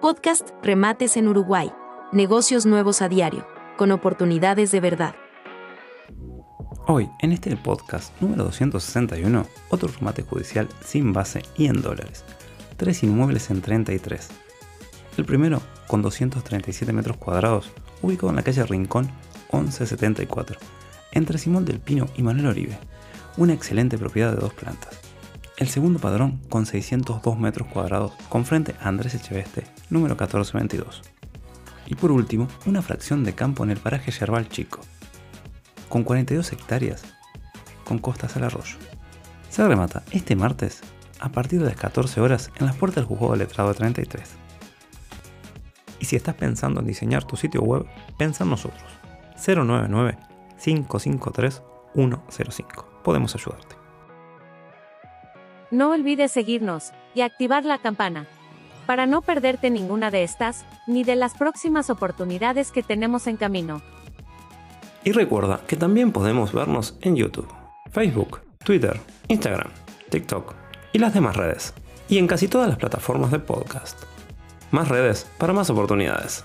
Podcast Remates en Uruguay. Negocios nuevos a diario, con oportunidades de verdad. Hoy, en este podcast número 261, otro remate judicial sin base y en dólares. Tres inmuebles en 33. El primero, con 237 metros cuadrados, ubicado en la calle Rincón 1174, entre Simón del Pino y Manuel Oribe. Una excelente propiedad de dos plantas. El segundo padrón con 602 metros cuadrados con frente a Andrés Echeveste, número 1422. Y por último, una fracción de campo en el paraje Yerbal Chico, con 42 hectáreas, con costas al arroyo. Se remata este martes a partir de las 14 horas en las puertas del juzgado letrado 33. Y si estás pensando en diseñar tu sitio web, pensa en nosotros. 099 553 105. Podemos ayudarte. No olvides seguirnos y activar la campana para no perderte ninguna de estas ni de las próximas oportunidades que tenemos en camino. Y recuerda que también podemos vernos en YouTube, Facebook, Twitter, Instagram, TikTok y las demás redes. Y en casi todas las plataformas de podcast. Más redes para más oportunidades.